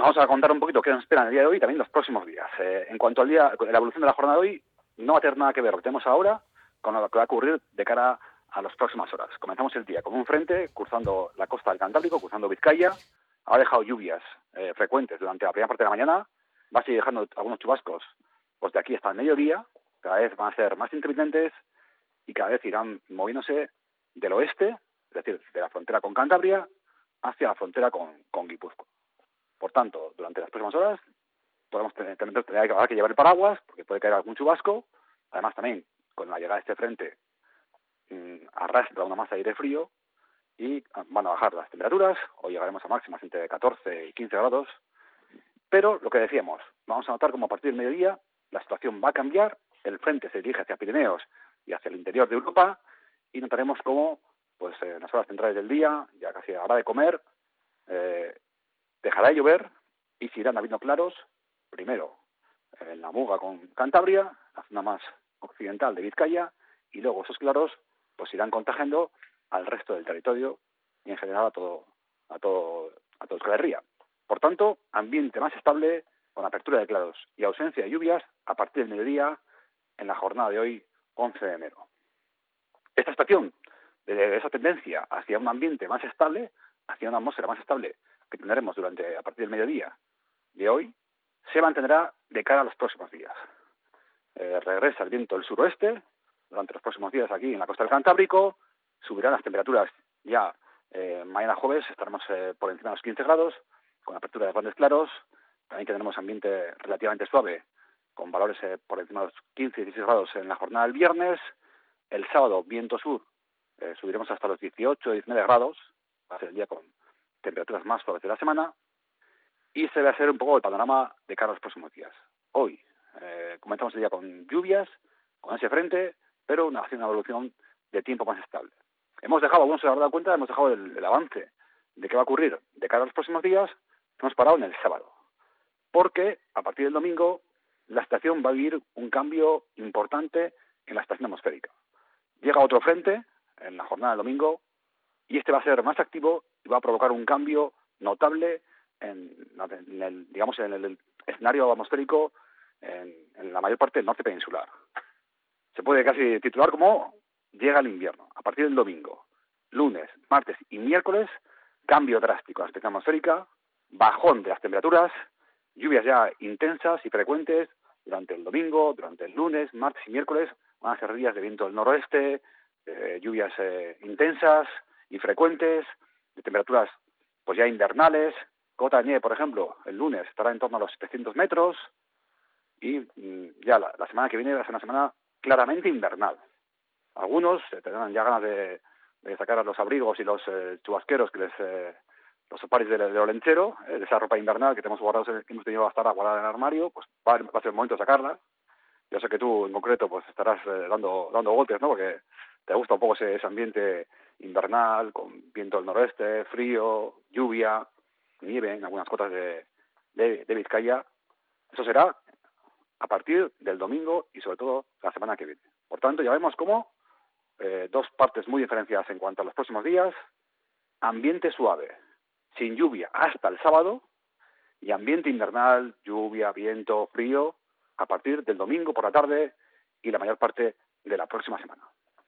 Bueno, vamos a contar un poquito qué nos espera en el día de hoy y también los próximos días. Eh, en cuanto al día, la evolución de la jornada de hoy, no va a tener nada que ver lo que tenemos ahora con lo que va a ocurrir de cara a las próximas horas. Comenzamos el día con un frente cruzando la costa del Cantábrico, cruzando Vizcaya. Ha dejado lluvias eh, frecuentes durante la primera parte de la mañana. Va a seguir dejando algunos chubascos pues de aquí hasta el mediodía. Cada vez van a ser más intermitentes y cada vez irán moviéndose del oeste, es decir, de la frontera con Cantabria, hacia la frontera con, con Guipúzcoa. Por tanto, durante las próximas horas podemos tener, que llevar el paraguas porque puede caer algún chubasco. Además, también con la llegada de este frente mmm, arrastra una masa de aire frío y ah, van a bajar las temperaturas. Hoy llegaremos a máximas entre 14 y 15 grados. Pero lo que decíamos, vamos a notar como a partir del mediodía la situación va a cambiar. El frente se dirige hacia Pirineos y hacia el interior de Europa y notaremos cómo pues en las horas centrales del día, ya casi a la hora de comer, eh, dejará de llover y se irán habiendo claros, primero en la Muga con Cantabria, la zona más occidental de Vizcaya, y luego esos claros pues irán contagiando al resto del territorio y en general a todo a todo a todo Euskal Por tanto, ambiente más estable con apertura de claros y ausencia de lluvias a partir del mediodía en la jornada de hoy, 11 de enero. Esta estación, de esa tendencia hacia un ambiente más estable, hacia una atmósfera más estable que tendremos durante a partir del mediodía de hoy, se mantendrá de cara a los próximos días. Eh, regresa el viento del suroeste durante los próximos días aquí en la costa del Cantábrico, subirán las temperaturas ya eh, mañana jueves, estaremos eh, por encima de los 15 grados, con apertura de grandes claros, también tendremos ambiente relativamente suave, con valores eh, por encima de los 15 y 16 grados en la jornada del viernes, el sábado viento sur, subiremos hasta los 18 y 19 grados, va a ser el día con temperaturas más suaves de la semana, y se va a hacer un poco el panorama de cara a los próximos días. Hoy eh, comenzamos el día con lluvias, con ese frente, pero una, una evolución de tiempo más estable. Hemos dejado, algunos se habrán dado cuenta, hemos dejado el, el, avance de qué va a ocurrir de cara a los próximos días, hemos parado en el sábado. Porque a partir del domingo la estación va a vivir un cambio importante en la estación atmosférica. Llega otro frente en la jornada del domingo y este va a ser más activo va a provocar un cambio notable en, en el, digamos, en el escenario atmosférico en, la mayor parte del norte peninsular. Se puede casi titular como llega el invierno. A partir del domingo, lunes, martes y miércoles, cambio drástico en la estación atmosférica, bajón de las temperaturas, lluvias ya intensas y frecuentes durante el domingo, durante el lunes, martes y miércoles, van a ser días de viento del noroeste, eh, lluvias eh, intensas y frecuentes, temperaturas pues ya invernales, Cota de nieve, por ejemplo, el lunes estará en torno a los 700 metros y mm, ya la, la, semana que viene va a ser una semana claramente invernal. Algunos tendrán ya ganas de, sacar a los abrigos y los eh, chubasqueros que les eh, los oparis de, de olenchero, eh, de esa ropa invernal que tenemos guardados, que hemos tenido hasta ahora guardada en el armario, pues va, va, a ser el momento de sacarla. Yo sé que tú en concreto pues estarás eh, dando dando golpes, ¿no? Porque te gusta un poco ese, ese ambiente invernal con viento del noroeste, frío, lluvia, nieve en algunas cotas de, de, de Vizcaya. Eso será a partir del domingo y sobre todo la semana que viene. Por tanto, ya vemos cómo eh, dos partes muy diferenciadas en cuanto a los próximos días. Ambiente suave, sin lluvia hasta el sábado y ambiente invernal, lluvia, viento, frío a partir del domingo por la tarde y la mayor parte de la próxima semana.